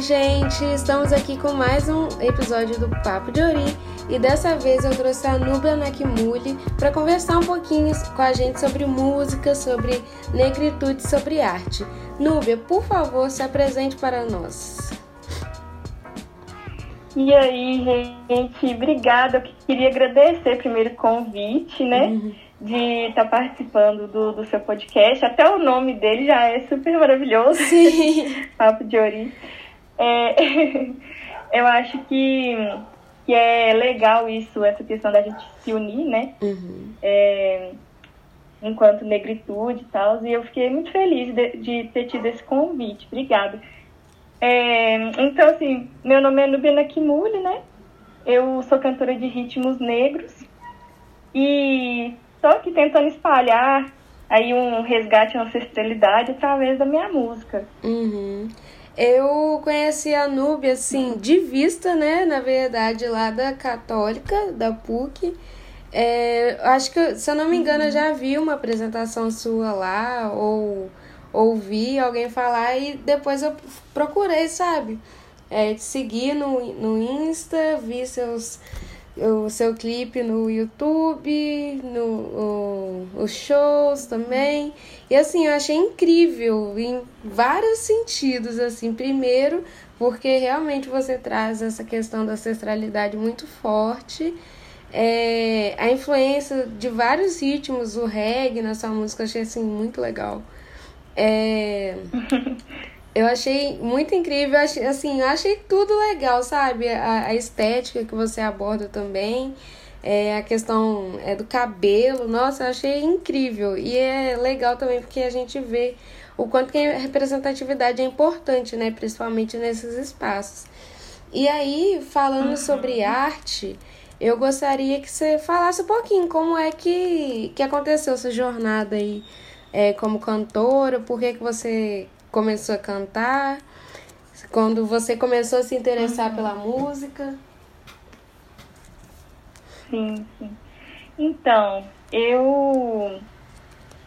Oi, gente! Estamos aqui com mais um episódio do Papo de Ori e dessa vez eu trouxe a Nubia Nakimuli para conversar um pouquinho com a gente sobre música, sobre negritude, sobre arte. Núbia, por favor, se apresente para nós. E aí, gente, obrigada. Eu queria agradecer primeiro o convite, né? Uhum. De estar tá participando do, do seu podcast. Até o nome dele já é super maravilhoso. Sim. Papo de Ori. É, eu acho que, que é legal isso, essa questão da gente se unir, né? Uhum. É, enquanto negritude e tal. E eu fiquei muito feliz de, de ter tido esse convite. Obrigada. É, então, assim, meu nome é Nubina Kimuli, né? Eu sou cantora de ritmos negros e estou aqui tentando espalhar aí um resgate à ancestralidade através da minha música. Uhum. Eu conheci a Nubia, assim, de vista, né? Na verdade, lá da Católica, da PUC. É, acho que, se eu não me engano, eu já vi uma apresentação sua lá, ou ouvi alguém falar e depois eu procurei, sabe? É, te seguir no, no Insta, vi seus, o seu clipe no YouTube, no, o, os shows também. E assim, eu achei incrível em vários sentidos, assim. Primeiro, porque realmente você traz essa questão da ancestralidade muito forte. É, a influência de vários ritmos, o reggae na sua música, eu achei assim muito legal. É, eu achei muito incrível, achei, assim, eu achei tudo legal, sabe? A, a estética que você aborda também, é, a questão é, do cabelo, nossa, eu achei incrível. E é legal também porque a gente vê o quanto que a representatividade é importante, né? Principalmente nesses espaços. E aí, falando uhum. sobre arte, eu gostaria que você falasse um pouquinho como é que, que aconteceu essa jornada aí é, como cantora, por que, que você começou a cantar, quando você começou a se interessar uhum. pela música. Sim, sim. Então, eu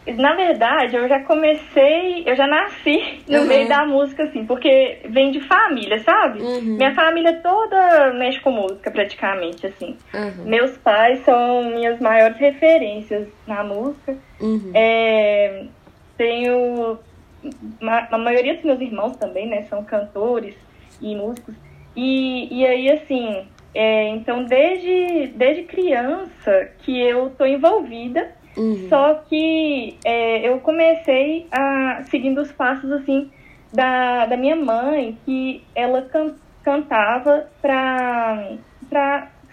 na verdade, eu já comecei, eu já nasci no uhum. meio da música, assim, porque vem de família, sabe? Uhum. Minha família toda mexe com música, praticamente, assim. Uhum. Meus pais são minhas maiores referências na música. Uhum. É, tenho. A maioria dos meus irmãos também, né, são cantores e músicos. E, e aí, assim, é, então, desde, desde criança que eu tô envolvida Uhum. Só que é, eu comecei a seguindo os passos assim da, da minha mãe, que ela can, cantava pra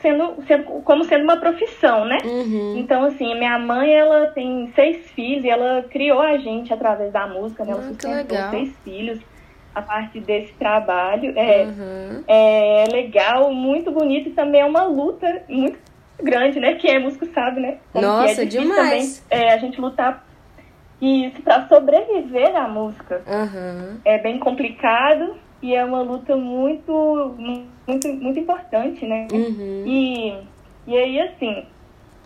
sendo, sendo como sendo uma profissão, né? Uhum. Então, assim, minha mãe ela tem seis filhos e ela criou a gente através da música, né? Ela ah, sustentou seis filhos a partir desse trabalho. É, uhum. é legal, muito bonito e também é uma luta muito grande, né? Quem é músico sabe, né? Como Nossa, é demais. Também, é, a gente lutar isso para sobreviver à música. Uhum. É bem complicado e é uma luta muito, muito, muito importante, né? Uhum. E, e aí, assim,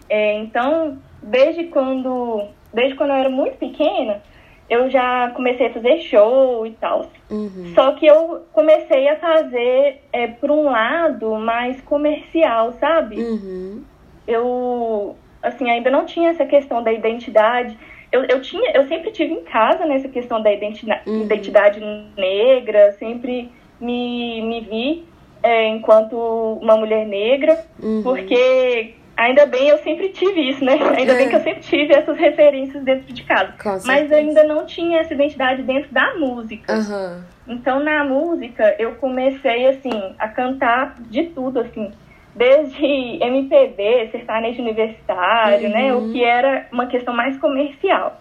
é, então, desde quando, desde quando eu era muito pequena, eu já comecei a fazer show e tal. Uhum. Só que eu comecei a fazer é, por um lado mais comercial, sabe? Uhum. Eu, assim, ainda não tinha essa questão da identidade. Eu, eu, tinha, eu sempre tive em casa nessa questão da identidade, uhum. identidade negra, sempre me, me vi é, enquanto uma mulher negra, uhum. porque Ainda bem eu sempre tive isso, né? Ainda é. bem que eu sempre tive essas referências dentro de casa. Mas ainda não tinha essa identidade dentro da música. Uhum. Então, na música, eu comecei, assim, a cantar de tudo, assim. Desde MPB, sertanejo universitário, uhum. né? O que era uma questão mais comercial.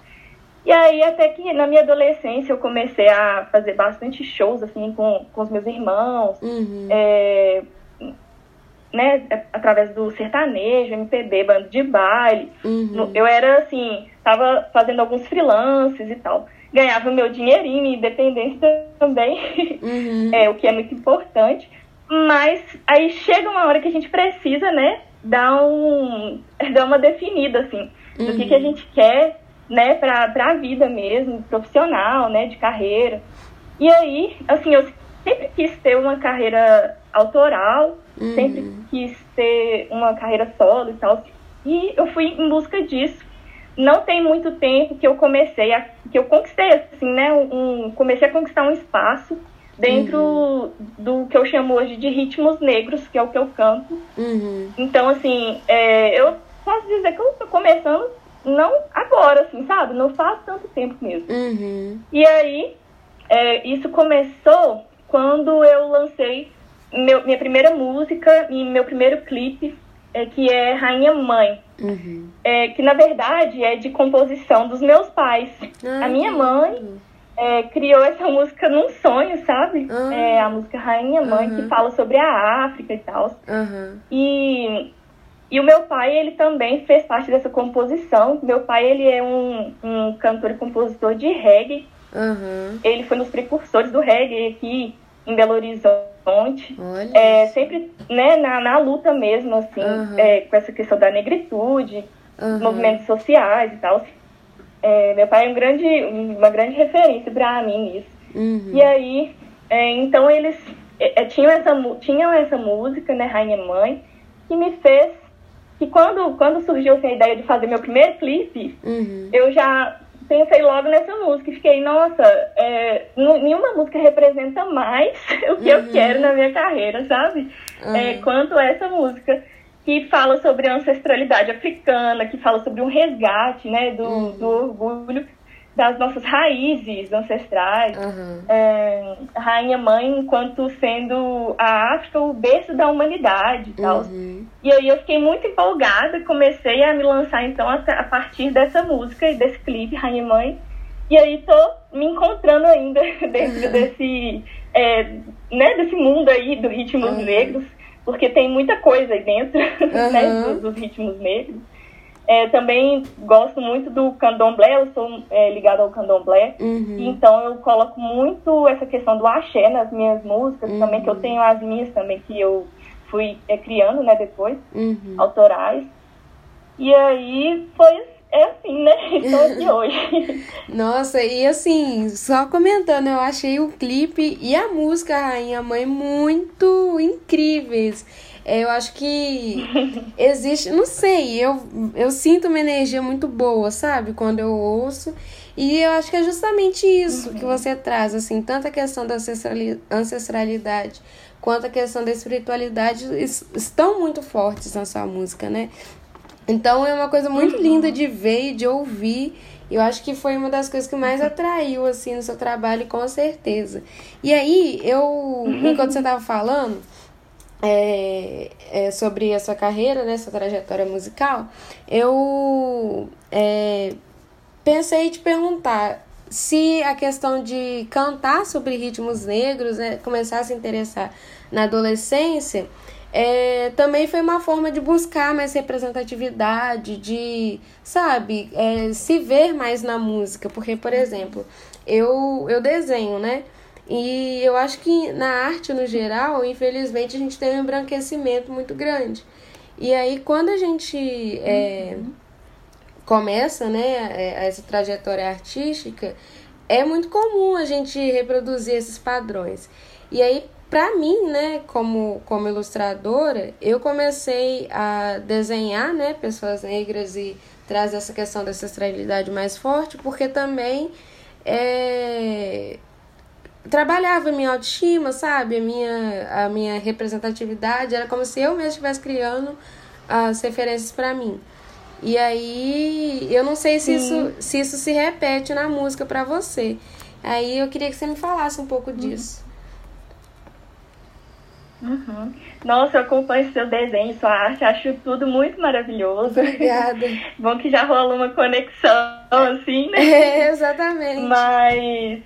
E aí, até que na minha adolescência, eu comecei a fazer bastante shows, assim, com, com os meus irmãos. Uhum. É, né, através do sertanejo, MPB, banda de baile. Uhum. Eu era assim, tava fazendo alguns freelances e tal. Ganhava meu dinheirinho, independência também, uhum. é o que é muito importante. Mas aí chega uma hora que a gente precisa, né, dar, um, dar uma definida, assim, do que, que a uhum. gente quer, né, pra, pra vida mesmo, profissional, né, de carreira. E aí, assim, eu sempre quis ter uma carreira autoral, uhum. sempre quis ter uma carreira solo e tal. E eu fui em busca disso. Não tem muito tempo que eu comecei a que eu conquistei assim, né, um, comecei a conquistar um espaço dentro uhum. do que eu chamo hoje de ritmos negros, que é o que eu canto. Uhum. Então, assim, é, eu posso dizer que eu estou começando não agora, assim, sabe? Não faz tanto tempo mesmo. Uhum. E aí, é, isso começou quando eu lancei meu, minha primeira música e meu primeiro clipe, é, que é Rainha Mãe. Uhum. É, que na verdade é de composição dos meus pais. Ah, a minha mãe é, criou essa música num sonho, sabe? Ah. É, a música Rainha Mãe, Uhum. que fala sobre a África e tal. Uhum. E, e o meu pai, ele também fez parte dessa composição. Meu pai, ele é um, um cantor e compositor de reggae. Uhum. Ele foi nos precursores do reggae aqui em Belo Horizonte. Olha. É, sempre né, na, na luta mesmo, assim, Uhum. é, com essa questão da negritude, Uhum. movimentos sociais e tal. É, meu pai é um grande, uma grande referência para mim nisso. Uhum. E aí, é, então eles é, é, tinham, essa, tinham essa música, né, Rainha Mãe, que me fez que quando, quando surgiu assim, a ideia de fazer meu primeiro clipe, Uhum. eu já pensei logo nessa música e fiquei, nossa, é, nenhuma música representa mais o que Uhum. eu quero na minha carreira, sabe? É, Uhum. quanto essa música que fala sobre a ancestralidade africana, que fala sobre um resgate, né, do, Uhum. do orgulho das nossas raízes ancestrais. Uhum. É, Rainha Mãe enquanto sendo a África o berço da humanidade e tal. Uhum. E aí eu fiquei muito empolgada, comecei a me lançar então a, a partir dessa música e desse clipe, Rainha Mãe. E aí tô me encontrando ainda dentro desse, é, né, desse mundo aí do ritmos Uhum. negros, porque tem muita coisa aí dentro né, Uhum. dos, dos ritmos negros. É, também gosto muito do candomblé, eu sou é, ligada ao candomblé. Uhum. Então eu coloco muito essa questão do axé nas minhas músicas Uhum. também, que eu tenho as minhas também que eu fui é, criando, né, depois, Uhum. autorais. E aí foi é assim, né? Estou aqui hoje. Nossa, e assim, só comentando, eu achei o clipe e a música Rainha Mãe muito incríveis. É, Eu acho que existe, não sei, eu, eu sinto uma energia muito boa, sabe? Quando eu ouço. E eu acho que é justamente isso que você traz, assim, tanto a questão da ancestrali- ancestralidade quanto a questão da espiritualidade es- estão muito fortes na sua música, né? Então é uma coisa muito linda de ver e de ouvir. Eu acho que foi uma das coisas que mais atraiu assim no seu trabalho, com certeza. E aí, eu, enquanto você estava falando é, é, sobre a sua carreira, né, sua trajetória musical, eu é, pensei em te perguntar se a questão de cantar sobre ritmos negros, né, começar a se interessar na adolescência, é, também foi uma forma de buscar mais representatividade, de, sabe, é, se ver mais na música. Porque, por exemplo, eu, eu desenho, né? E eu acho que na arte no geral, infelizmente, a gente tem um embranquecimento muito grande. E aí, quando a gente é, começa, né, é, essa trajetória artística, é muito comum a gente reproduzir esses padrões. E aí, para mim, né, como, como ilustradora, eu comecei a desenhar, né, pessoas negras e trazer essa questão da ancestralidade mais forte, porque também é, trabalhava a minha autoestima, sabe? A minha, a minha representatividade. Era como se eu mesma estivesse criando as referências para mim. E aí, eu não sei se isso, se isso se repete na música para você. Aí eu queria que você me falasse um pouco disso. Uhum. Nossa, eu acompanho seu desenho, sua arte, acho tudo muito maravilhoso. Obrigada. Bom que já rola uma conexão, assim, né? É, exatamente. Mas.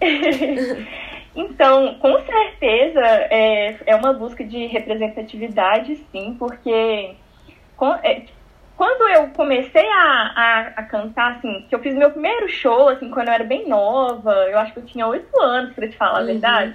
então, com certeza é, é uma busca de representatividade, sim, porque com- é, quando eu comecei a, a, a cantar, assim, que eu fiz meu primeiro show, assim, quando eu era bem nova, eu acho que eu tinha oito anos, pra te falar a Uhum. verdade.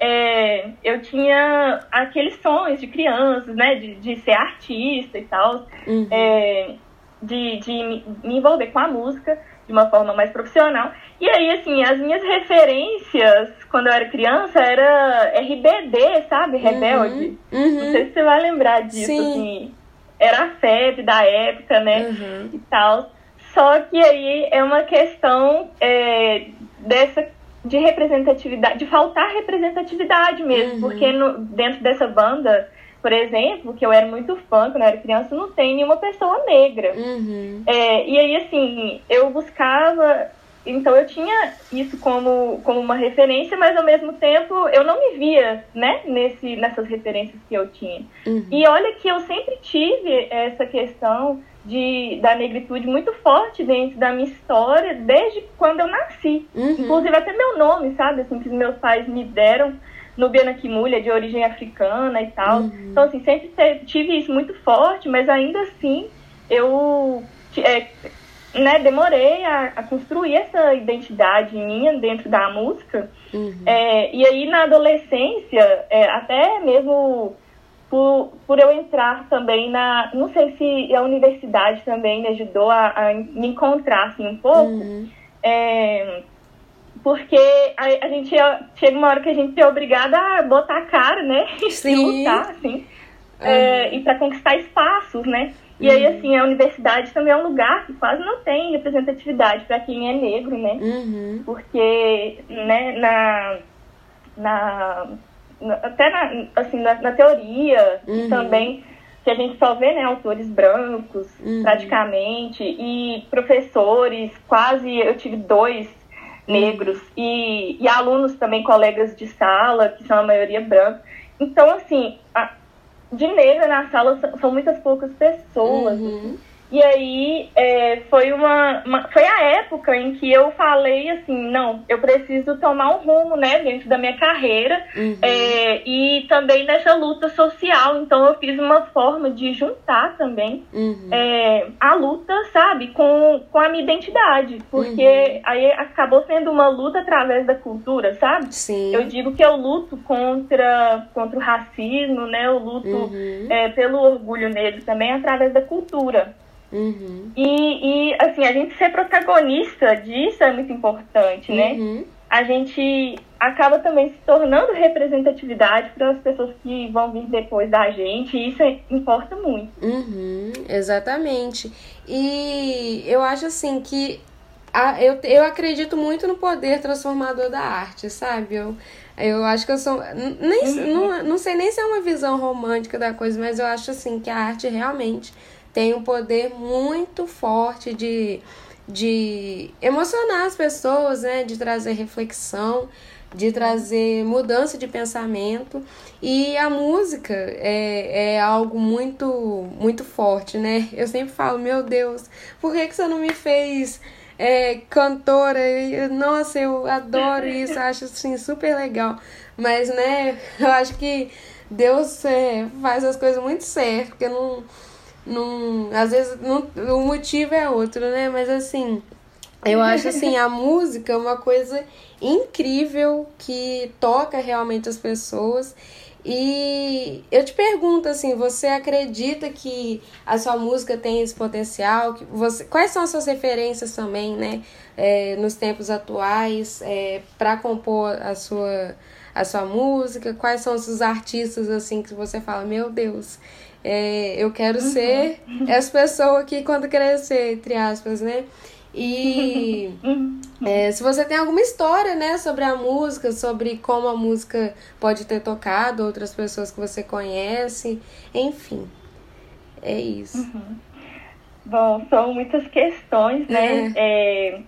É, eu tinha aqueles sonhos de crianças, né, de, de ser artista e tal Uhum. é, de, de me- envolver com a música. de uma forma mais profissional. E aí, assim, as minhas referências quando eu era criança era RBD, sabe? Rebelde. Uhum, uhum. Não sei se você vai lembrar disso, Sim. assim. Era a febre da época, né? Uhum. E tal. Só que aí é uma questão é, dessa de representatividade, de faltar representatividade mesmo, Uhum. porque no, dentro dessa banda, por exemplo, que eu era muito fã quando eu era criança, não tem nenhuma pessoa negra. Uhum. É, e aí, assim, eu buscava. Então, eu tinha isso como, como uma referência, mas ao mesmo tempo eu não me via né, nesse, nessas referências que eu tinha. Uhum. E olha que eu sempre tive essa questão de, da negritude muito forte dentro da minha história, desde quando eu nasci. Uhum. Inclusive, até meu nome, sabe? Assim, que os meus pais me deram. Nubiana Kimulha, de origem africana e tal. Uhum. Então, assim, sempre tive isso muito forte, mas ainda assim eu é, né, demorei a, a construir essa identidade minha dentro da música. Uhum. É, e aí, na adolescência, é, até mesmo por, por eu entrar também na. Não sei se a universidade também me ajudou a, a me encontrar assim, um pouco. Uhum. É, porque a, a gente é- chega uma hora que a gente é obrigada a botar a cara, né? E Sim. lutar, assim. É, e para conquistar espaços, né? E aí, Uhum. assim, a universidade também é um lugar que quase não tem representatividade para quem é negro, né? Uhum. Porque, né, na, na- até na, assim, na, na teoria, Uhum. também que a gente só vê, né, autores brancos, Uhum. praticamente, e professores, quase, eu tive dois negros, e, e alunos também, colegas de sala, que são a maioria branca. Então, assim, a- de negra na sala são- são muitas poucas pessoas, Uhum. E aí é, foi uma, uma- foi a época em que eu falei assim, não, eu preciso tomar um rumo, né, dentro da minha carreira Uhum. é, e também nessa luta social. Então eu fiz uma forma de juntar também Uhum. é, a luta, sabe, com, com a minha identidade, porque Uhum. aí acabou sendo uma luta através da cultura, sabe? Sim. Eu digo que eu luto contra, contra o racismo, né? Eu luto Uhum. é, pelo orgulho negro também através da cultura. Uhum. E, e, assim, a gente ser protagonista disso é muito importante, né? Uhum. A gente acaba também se tornando representatividade para as pessoas que vão vir depois da gente, e isso é- importa muito. Uhum, exatamente. E eu acho assim que a, eu, eu acredito muito no poder transformador da arte, sabe? Eu, eu acho que eu sou. Nem, não, não sei nem se é uma visão romântica da coisa, mas eu acho assim que a arte realmente tem um poder muito forte de, de emocionar as pessoas, né? De trazer reflexão, de trazer mudança de pensamento. E a música é, é algo muito, muito forte, né? Eu sempre falo, meu Deus, por que, que você não me fez é, cantora? Nossa, eu adoro isso, acho assim super legal. Mas, né, eu acho que Deus é, faz as coisas muito certo, porque não. Não às vezes não, o motivo é outro, né? Mas assim. Eu acho assim, a música é uma coisa incrível que toca realmente as pessoas. E eu te pergunto assim, você acredita que a sua música tem esse potencial? Que você, quais são as suas referências também, né, é, nos tempos atuais, é, para compor a sua a sua música? Quais são os artistas assim que você fala, meu Deus, é, eu quero ser essa pessoa aqui quando crescer, entre aspas, né? E é, se você tem alguma história, né, sobre a música, sobre como a música pode ter tocado outras pessoas que você conhece, enfim, é isso. Bom, são muitas questões, né? É,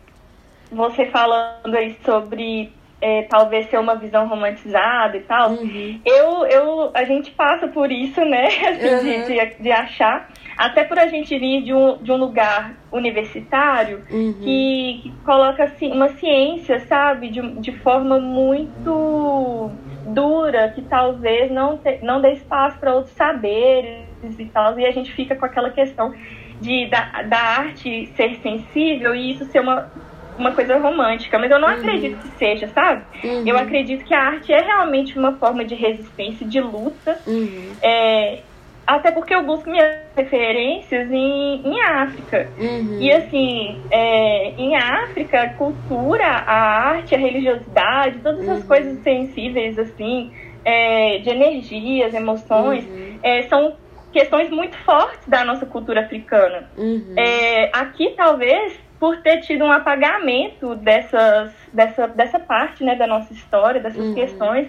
você falando aí sobre é, talvez ser uma visão romantizada e tal. Uhum. Eu, eu, a gente passa por isso, né? Assim, Uhum. de, de, de achar. Até por a gente vir de um, de um lugar universitário Uhum. que, que coloca assim, uma ciência, sabe, de, de forma muito dura, que talvez não, te, não dê espaço para outros saberes e tal, e a gente fica com aquela questão de, da, da arte ser sensível e isso ser uma, uma coisa romântica, mas eu não acredito que seja, sabe? Uhum. Eu acredito que a arte é realmente uma forma de resistência, de luta, Uhum. é, até porque eu busco minhas referências em, em África. Uhum. E assim, é, em África, a cultura, a arte, a religiosidade, todas essas uhum. coisas sensíveis, assim, é, de energias, emoções, uhum. é, são questões muito fortes da nossa cultura africana. Uhum. É, aqui, talvez, por ter tido um apagamento dessas, dessa, dessa parte né, da nossa história, dessas uhum. questões,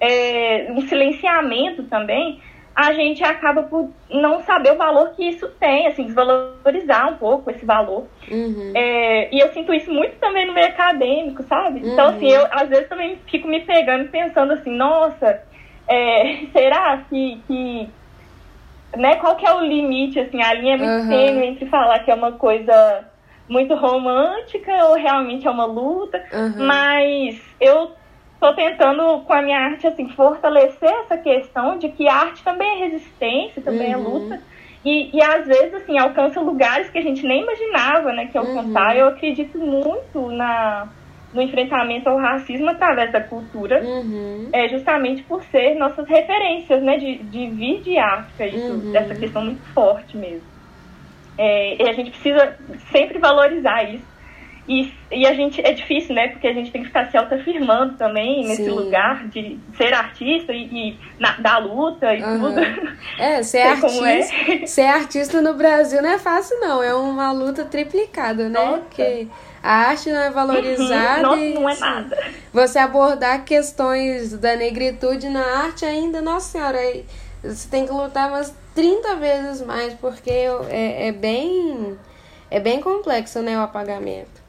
é, um silenciamento também, a gente acaba por não saber o valor que isso tem, assim, desvalorizar um pouco esse valor. Uhum. É, e eu sinto isso muito também no meio acadêmico, sabe? Uhum. Então, assim, eu às vezes também fico me pegando pensando assim, nossa, é, será que, que né, qual que é o limite, assim, a linha é muito uhum. tênue entre falar que é uma coisa muito romântica ou realmente é uma luta, mas eu estou tentando com a minha arte assim fortalecer essa questão de que a arte também é resistência, também é uhum. é luta. E, e às vezes assim alcança lugares que a gente nem imaginava, né, que alcançar. Uhum. Eu acredito muito na no enfrentamento ao racismo através da cultura, uhum. é justamente por ser nossas referências, né, de, de vir de África, isso, uhum. essa questão muito forte mesmo. É, e a gente precisa sempre valorizar isso e, e a gente é difícil, né? Porque a gente tem que ficar se autoafirmando também nesse Sim. lugar de ser artista e, e na, da luta e uhum. tudo. É, ser artista, é. ser artista no Brasil não é fácil, não. É uma luta triplicada, né? Nossa. Porque a arte não é valorizada. Uhum. Nossa, e, não é assim, nada. Você abordar questões da negritude na arte ainda, nossa senhora, você tem que lutar umas 30 vezes mais, porque é, é bem. É bem complexo, né, o apagamento.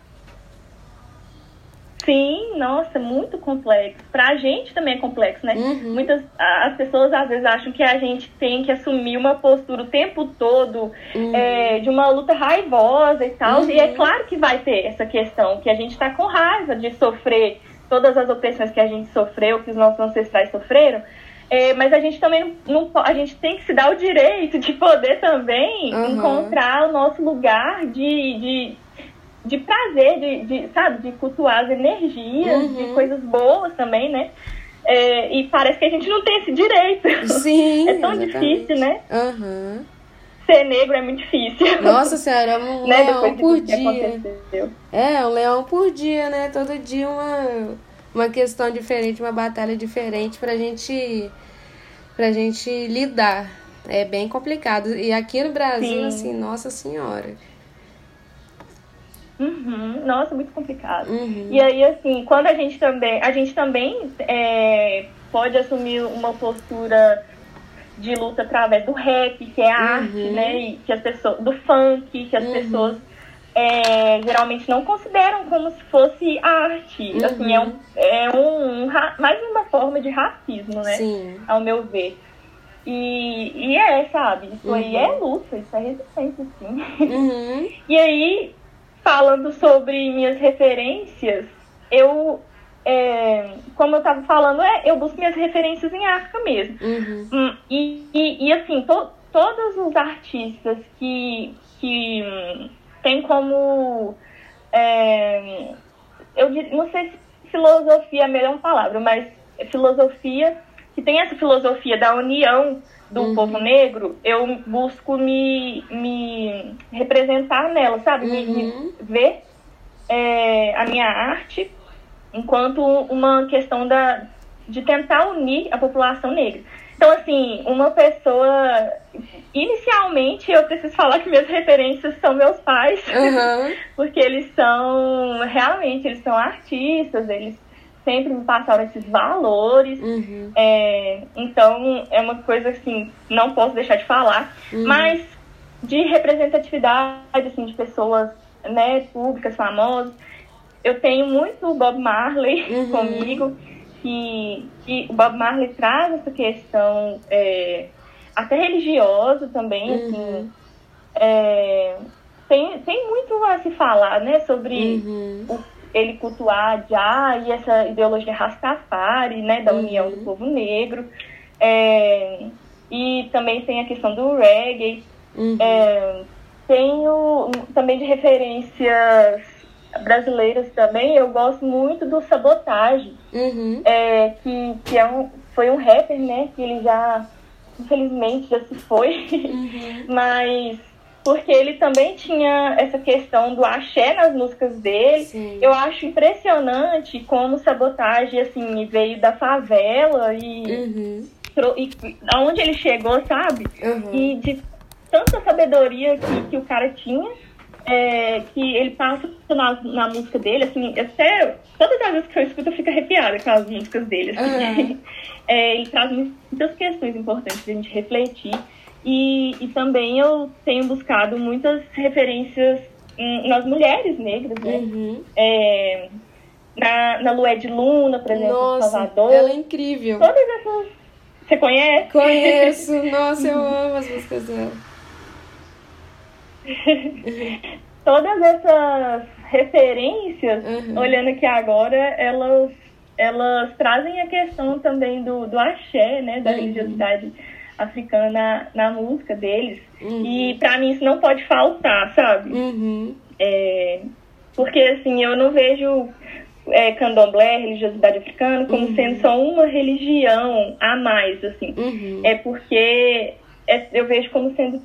Sim, nossa, muito complexo. Pra gente também é complexo, né? Uhum. Muitas as pessoas às vezes acham que a gente tem que assumir uma postura o tempo todo uhum. é, de uma luta raivosa e tal. Uhum. E é uhum. claro que vai ter essa questão, que a gente tá com raiva de sofrer todas as opressões que a gente sofreu, que os nossos ancestrais sofreram. É, mas a gente também não, não, a gente tem que se dar o direito de poder também encontrar o nosso lugar de, de de prazer, de, de, sabe, de cultuar as energias, uhum. de coisas boas também, né? É, e parece que a gente não tem esse direito. Sim. é tão exatamente. difícil, né? Uhum. Ser negro é muito difícil. Nossa senhora, é um né? leão por dia. É, um leão por dia, né? Todo dia uma, uma questão diferente, uma batalha diferente pra gente, pra gente lidar. É bem complicado. E aqui no Brasil, Sim. assim, nossa senhora. Uhum. Nossa, muito complicado. Uhum. E aí, assim, quando a gente também. A gente também é, pode assumir uma postura de luta através do rap, que é a uhum. arte, né? E que as pessoas. Do funk, que as uhum. pessoas é, geralmente não consideram como se fosse arte. Uhum. Assim, é, um, é um, um, mais uma forma de racismo, né? Sim. Ao meu ver. E, e é, sabe? Isso aí é uhum. luta, isso é resistência, sim. Uhum. e aí, falando sobre minhas referências, eu, é, como eu estava falando, é, eu busco minhas referências em África mesmo. Uhum. Hum, e, e, e, assim, to, todos os artistas que, que tem como. É, eu não sei se filosofia é a melhor palavra, mas filosofia, que tem essa filosofia da união do uhum. povo negro, eu busco me, me representar nela, sabe? Uhum. Me, me, uhum. ver é, a minha arte enquanto uma questão da, de tentar unir a população negra. Então, assim, uma pessoa. Inicialmente, eu preciso falar que minhas referências são meus pais, uhum. porque eles são. Realmente, eles são artistas, eles sempre me passaram esses valores. Uhum. É, então, é uma coisa assim, não posso deixar de falar. Uhum. Mas de representatividade, assim, de pessoas né, públicas, famosas, eu tenho muito Bob Marley uhum. comigo, que, que o Bob Marley traz essa questão é, até religiosa também, assim. Uhum. É, tem, tem muito a se falar, né, sobre uhum. o ele cultuar já e essa ideologia Rastafari, né, da união uhum. do povo negro. É, e também tem a questão do reggae. Uhum. É, tenho também de referências brasileiras também, eu gosto muito do Sabotagem, uhum. é, que, que é um, foi um rapper, né, que ele já infelizmente já se foi, uhum. mas porque ele também tinha essa questão do axé nas músicas dele. Sim. Eu acho impressionante como sabotagem assim veio da favela e, uhum. e aonde ele chegou, sabe? Uhum. E de tanta sabedoria que, que o cara tinha. É, que ele passa na, na música dele, assim, até todas as vezes que eu escuto eu fico arrepiada com as músicas dele, assim. Uhum. É, ele traz muitas questões importantes pra gente refletir. E, e também eu tenho buscado muitas referências em, nas mulheres negras, né? Uhum. É, na, na Lué de Luna, por exemplo, Nossa, Salvador. Ela é incrível. Todas essas. Você conhece? Conheço. Nossa, eu amo as músicas dela. Todas essas referências, uhum. olhando aqui agora, elas, elas trazem a questão também do, do axé, né? Da uhum. religiosidade africana na, na música deles. Uhum. E para mim isso não pode faltar, sabe? Uhum. É, porque assim, eu não vejo é, candomblé, religiosidade africana, como uhum. sendo só uma religião a mais, assim. Uhum. É porque é, eu vejo como sendo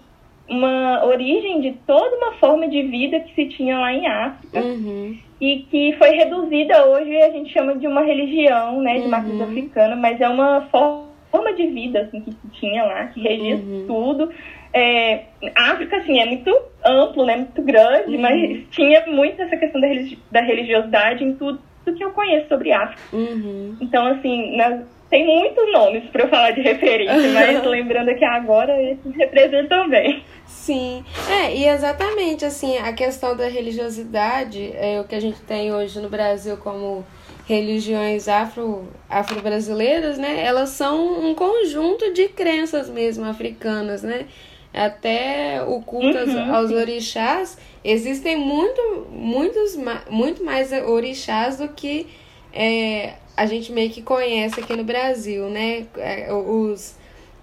uma origem de toda uma forma de vida que se tinha lá em África uhum. e que foi reduzida hoje a gente chama de uma religião, né, de matriz uhum. africana, mas é uma forma de vida assim, que tinha lá, que regia uhum. tudo. É, África, assim, é muito amplo, né, muito grande, uhum. mas tinha muito essa questão da, religi da religiosidade em tudo, tudo que eu conheço sobre África. Uhum. Então, assim, na, tem muitos nomes para eu falar de referência, mas lembrando aqui agora, esses representam bem. Sim, é, e exatamente, assim, a questão da religiosidade, é o que a gente tem hoje no Brasil como religiões afro, afro-brasileiras, né, elas são um conjunto de crenças mesmo africanas, né? Até o culto uhum. aos orixás, existem muito, muitos, muito mais orixás do que é, a gente meio que conhece aqui no Brasil, né? É, os,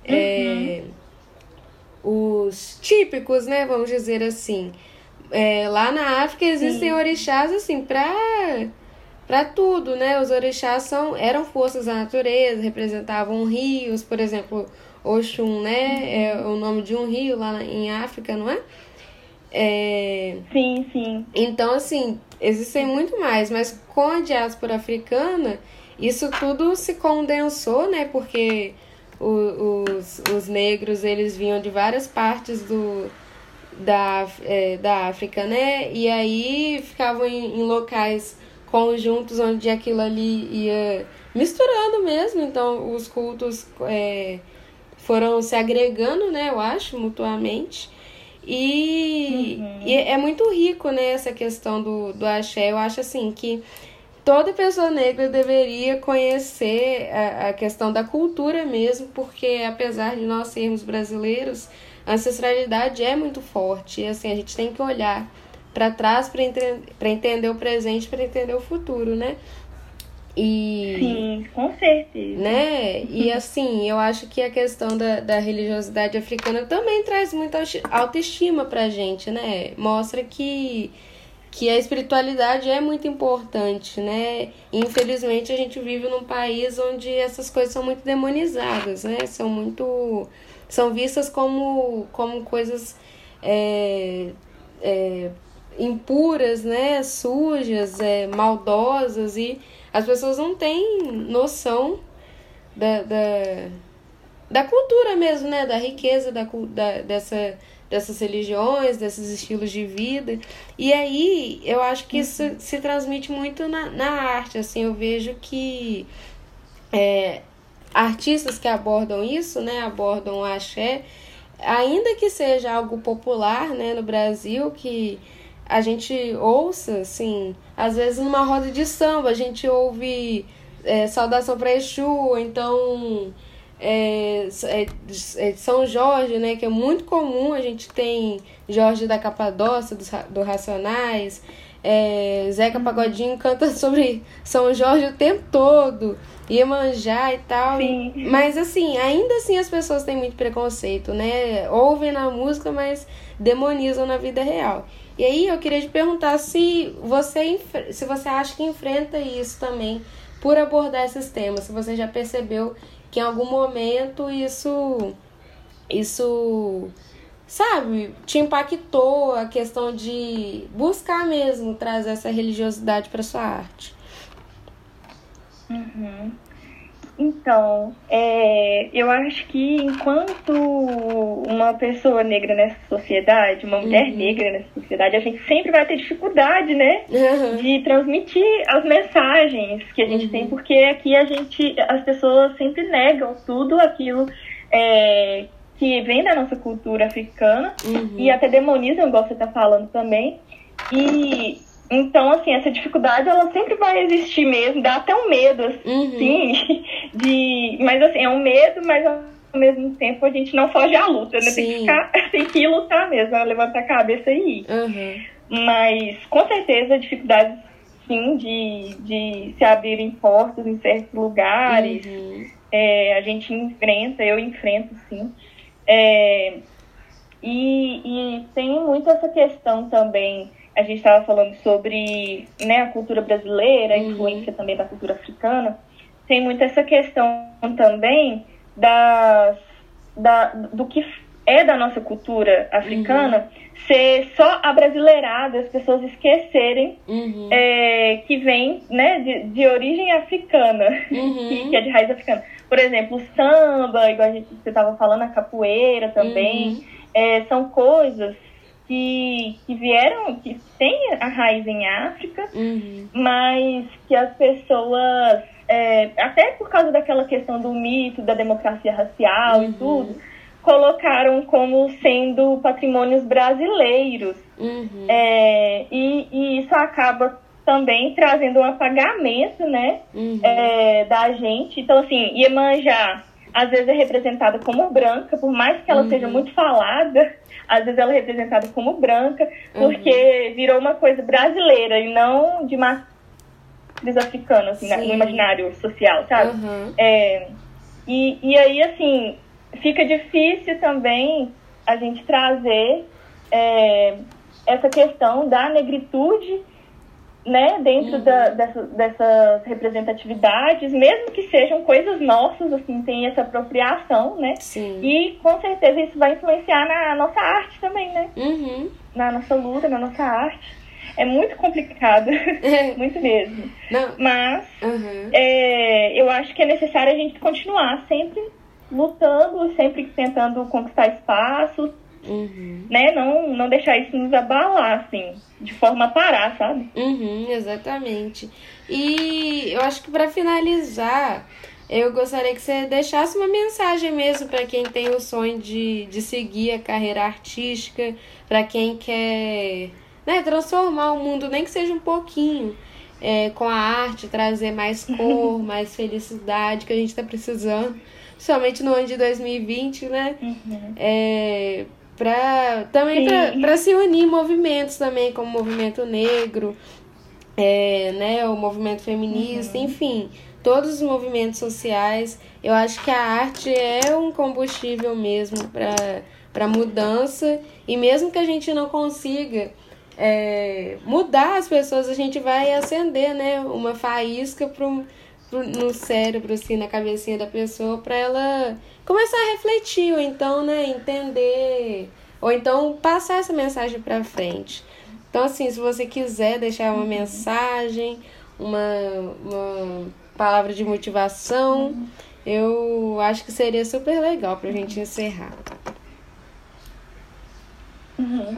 é, uhum. os típicos, né? Vamos dizer assim. É, lá na África existem Sim. orixás assim para para tudo, né? Os orixás são, eram forças da natureza, representavam rios, por exemplo, Oxum, né? É o nome de um rio lá em África, não é? é... Sim, sim. Então, assim, existem muito mais, mas com a diáspora africana, isso tudo se condensou, né? Porque o, os, os negros, eles vinham de várias partes do, da, é, da África, né? E aí ficavam em, em locais conjuntos onde aquilo ali ia misturando mesmo, então os cultos é, foram se agregando, né, eu acho, mutuamente. E, uhum. e, é muito rico, né, essa questão do, do axé. Eu acho assim que toda pessoa negra deveria conhecer a, a questão da cultura mesmo, porque apesar de nós sermos brasileiros, a ancestralidade é muito forte. E assim, a gente tem que olhar para trás para ente entender o presente, para entender o futuro, né? E, Sim, com certeza. Né? E assim, eu acho que a questão da, da religiosidade africana também traz muita autoestima pra gente, né? Mostra que, que a espiritualidade é muito importante, né? infelizmente a gente vive num país onde essas coisas são muito demonizadas, né? São muito. são vistas como, como coisas. É, é, impuras, né, sujas, é, maldosas e as pessoas não têm noção da, da, da cultura mesmo, né, da riqueza da, da, dessa, dessas religiões, desses estilos de vida. E aí eu acho que isso uhum. se transmite muito na, na arte, assim, eu vejo que é, artistas que abordam isso, né, abordam o axé, ainda que seja algo popular, né, no Brasil, que a gente ouça, assim, às vezes numa roda de samba, a gente ouve é, saudação para Exu, então é, é, é, São Jorge, né, que é muito comum, a gente tem Jorge da Capadócia, do, do Racionais, é, Zeca Pagodinho canta sobre São Jorge o tempo todo, Iemanjá e tal. Sim. Mas assim, ainda assim as pessoas têm muito preconceito, né? Ouvem na música, mas demonizam na vida real. E aí eu queria te perguntar se você, se você acha que enfrenta isso também por abordar esses temas, se você já percebeu que em algum momento isso isso, sabe, te impactou a questão de buscar mesmo trazer essa religiosidade para sua arte? Uhum. Então, é, eu acho que enquanto uma pessoa negra nessa sociedade, uma mulher uhum. negra nessa sociedade, a gente sempre vai ter dificuldade, né? Uhum. De transmitir as mensagens que a gente uhum. tem, porque aqui a gente, as pessoas sempre negam tudo aquilo é, que vem da nossa cultura africana uhum. e até demonizam, igual você está falando também. E então, assim, essa dificuldade ela sempre vai existir mesmo, dá até um medo, assim, uhum. de. Mas assim, é um medo, mas ao mesmo tempo a gente não foge à luta, né? Tem que, ficar, tem que ir lutar mesmo, né? levantar a cabeça e ir. Uhum. Mas com certeza dificuldades sim de, de se abrirem portas em certos lugares. Uhum. É, a gente enfrenta, eu enfrento sim. É, e, e tem muito essa questão também a gente estava falando sobre né, a cultura brasileira, a uhum. influência também da cultura africana, tem muito essa questão também das, da, do que é da nossa cultura africana uhum. ser só abrasileirada, as pessoas esquecerem uhum. é, que vem né, de, de origem africana, uhum. que, que, é de raiz africana. Por exemplo, o samba, igual a gente, você estava falando, a capoeira também, uhum. é, são coisas que, que vieram, que têm a raiz em África, uhum. mas que as pessoas, é, até por causa daquela questão do mito da democracia racial uhum. e tudo, colocaram como sendo patrimônios brasileiros. Uhum. É, e, e isso acaba também trazendo um apagamento, né, uhum. é, da gente. Então, assim, Iemanjá às vezes é representada como branca, por mais que ela uhum. seja muito falada, às vezes ela é representada como branca, porque uhum. virou uma coisa brasileira e não de matriz africana, assim, no imaginário social, sabe? Uhum. É, e, e aí, assim, fica difícil também a gente trazer é, essa questão da negritude né, dentro uhum. da, dessa, dessas representatividades, mesmo que sejam coisas nossas, assim, tem essa apropriação, né? Sim. E com certeza isso vai influenciar na nossa arte também, né? Uhum. Na nossa luta, na nossa arte. É muito complicado, muito mesmo. Não. Mas uhum. é, eu acho que é necessário a gente continuar sempre lutando, sempre tentando conquistar espaço, Uhum. Né? Não, não deixar isso nos abalar, assim, de forma a parar, sabe? Uhum, exatamente. E eu acho que para finalizar, eu gostaria que você deixasse uma mensagem mesmo para quem tem o sonho de, de seguir a carreira artística, para quem quer né, transformar o mundo, nem que seja um pouquinho. É, com a arte, trazer mais cor, mais felicidade que a gente está precisando, principalmente no ano de 2020, né? Uhum. É, para também para se unir movimentos também como o movimento negro é, né o movimento feminista uhum. enfim todos os movimentos sociais. Eu acho que a arte é um combustível mesmo para para mudança. E mesmo que a gente não consiga é, mudar as pessoas a gente vai acender né uma faísca pro no cérebro assim na cabecinha da pessoa para ela começar a refletir, ou então, né, entender, ou então passar essa mensagem para frente. Então, assim, se você quiser deixar uma mensagem, uma, uma palavra de motivação, eu acho que seria super legal para a gente encerrar. Uhum.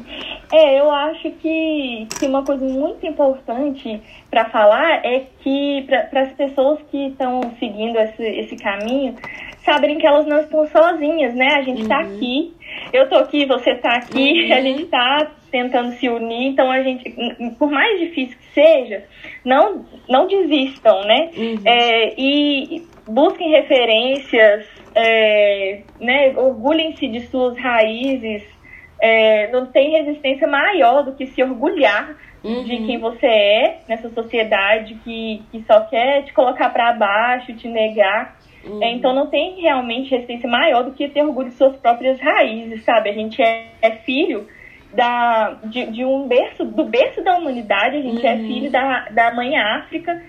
É, eu acho que, que uma coisa muito importante para falar é que para as pessoas que estão seguindo esse, esse caminho, saberem que elas não estão sozinhas, né? A gente está uhum. aqui, eu tô aqui, você está aqui, uhum. a gente está tentando se unir, então a gente, por mais difícil que seja, não, não desistam, né? Uhum. É, e busquem referências, é, né? Orgulhem-se de suas raízes. É, não tem resistência maior do que se orgulhar uhum. de quem você é nessa sociedade que, que só quer te colocar para baixo, te negar. Uhum. É, então não tem realmente resistência maior do que ter orgulho de suas próprias raízes, sabe? A gente é, é filho da, de, de, um berço, do berço da humanidade, a gente é uhum. é filho da, da mãe África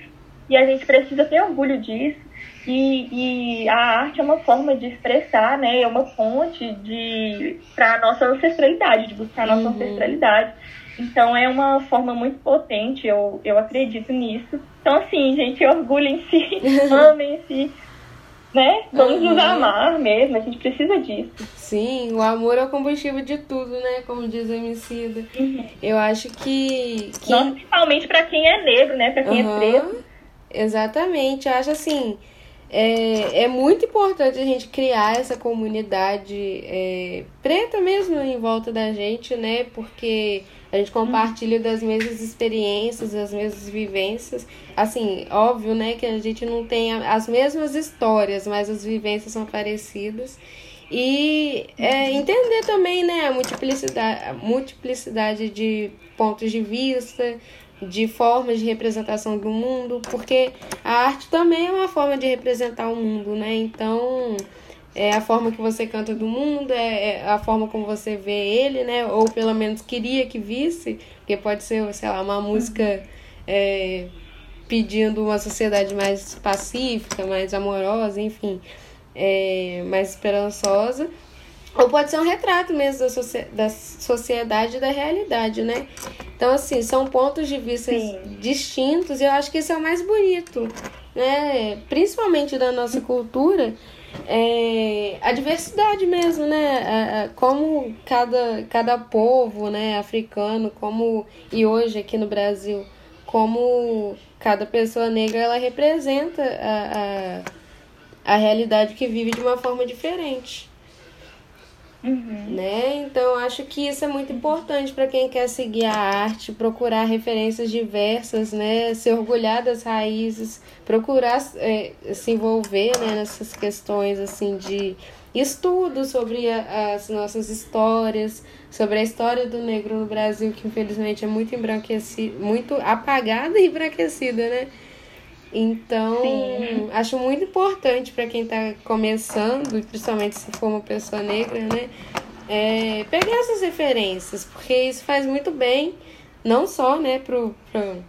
e a gente precisa ter orgulho disso. E, e, a arte é uma forma de expressar, né? É uma fonte de para a nossa ancestralidade, de buscar a nossa uhum. ancestralidade. Então é uma forma muito potente, eu, eu acredito nisso. Então, assim, gente, orgulhem-se, amem-se, né? Vamos uhum. nos amar mesmo, a gente precisa disso. Sim, o amor é o combustível de tudo, né? Como diz a Emicida. Uhum. Eu acho que. que... Nossa, principalmente para quem é negro, né? Para quem uhum. é preto. Exatamente, eu acho assim. É, é muito importante a gente criar essa comunidade é, preta mesmo em volta da gente, né? Porque a gente compartilha das mesmas experiências, das mesmas vivências. Assim, óbvio, né, que a gente não tem as mesmas histórias, mas as vivências são parecidas. E é, entender também, né, a multiplicidade, a multiplicidade de pontos de vista, de formas de representação do mundo, porque a arte também é uma forma de representar o mundo, né? Então, é a forma que você canta do mundo, é, é a forma como você vê ele, né? Ou pelo menos queria que visse, porque pode ser, sei lá, uma música é, pedindo uma sociedade mais pacífica, mais amorosa, enfim, é, mais esperançosa. Ou pode ser um retrato mesmo da, socie da sociedade e da realidade, né? Então, assim, são pontos de vista Sim. distintos e eu acho que isso é o mais bonito, né? Principalmente da nossa cultura, é, a diversidade mesmo, né? Como cada, cada povo, né, africano, como e hoje aqui no Brasil, como cada pessoa negra ela representa a, a, a realidade que vive de uma forma diferente. Uhum. Né? Então, acho que isso é muito importante para quem quer seguir a arte, procurar referências diversas, né? se orgulhar das raízes, procurar é, se envolver né, nessas questões assim de estudo sobre a, as nossas histórias, sobre a história do negro no Brasil, que infelizmente é muito embranquecida, muito apagada e embranquecida, né? Então, Sim. acho muito importante para quem está começando, principalmente se for uma pessoa negra, né? É, pegar essas referências, porque isso faz muito bem, não só né, pro, pro,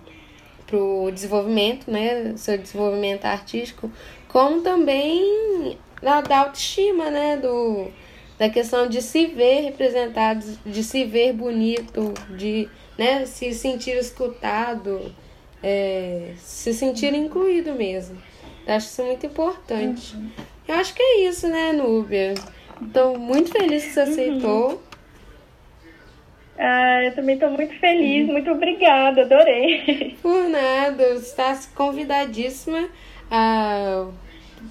pro desenvolvimento, né? Seu desenvolvimento artístico, como também da, da autoestima, né? Do, da questão de se ver representado, de se ver bonito, de né, se sentir escutado é, se sentir incluído mesmo. Eu acho isso muito importante. Uhum. Eu acho que é isso, né, Núbia? Estou muito feliz que você uhum. aceitou. Uhum. Ah, eu também estou muito feliz, muito obrigada, adorei. Por nada, está convidadíssima a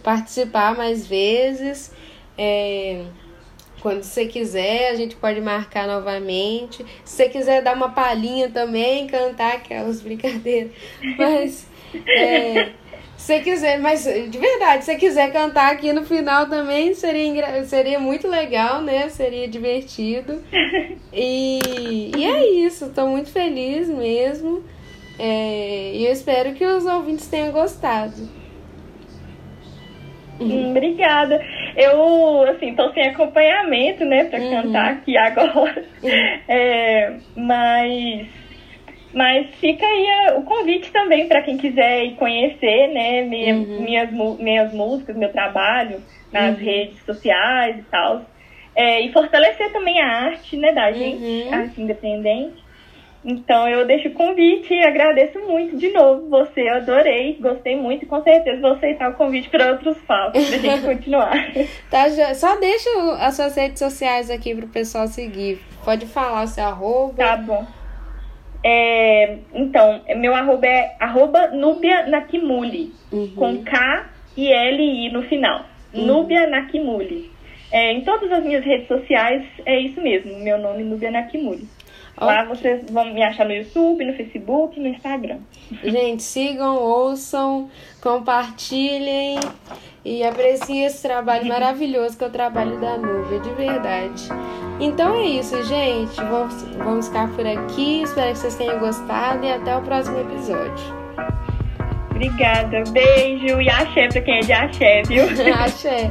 participar mais vezes. É, quando você quiser, a gente pode marcar novamente. Se você quiser dar uma palhinha também, cantar aquelas brincadeiras. Mas, é, se você quiser, mas de verdade, se você quiser cantar aqui no final também, seria, seria muito legal, né? Seria divertido. E, e é isso, estou muito feliz mesmo. É, e eu espero que os ouvintes tenham gostado. Hum, obrigada. Eu, assim, tô sem acompanhamento, né, para uhum. cantar aqui agora. Uhum. É, mas, mas fica aí o convite também para quem quiser ir conhecer, né, minha, uhum. minhas, minhas músicas, meu trabalho nas uhum. redes sociais e tal. É, e fortalecer também a arte, né, da gente, uhum. arte independente. Então eu deixo o convite e agradeço muito de novo você. Eu adorei, gostei muito e com certeza vou aceitar o convite para outros papos pra gente continuar. tá, só deixa as suas redes sociais aqui pro pessoal seguir. Pode falar o seu arroba. Tá bom. É, então, meu arroba é arroba Nubia Nakimuli, uhum. com K e L I no final. Uhum. Nubia Nakimuli. É, em todas as minhas redes sociais é isso mesmo, meu nome Nubia Nakimuli. Lá vocês vão me achar no YouTube, no Facebook, no Instagram. Gente, sigam, ouçam, compartilhem e apreciem esse trabalho maravilhoso que é o trabalho da Nuvem, de verdade. Então é isso, gente. Vamos, vamos ficar por aqui. Espero que vocês tenham gostado e até o próximo episódio. Obrigada. Beijo e axé pra quem é de axé, viu? axé.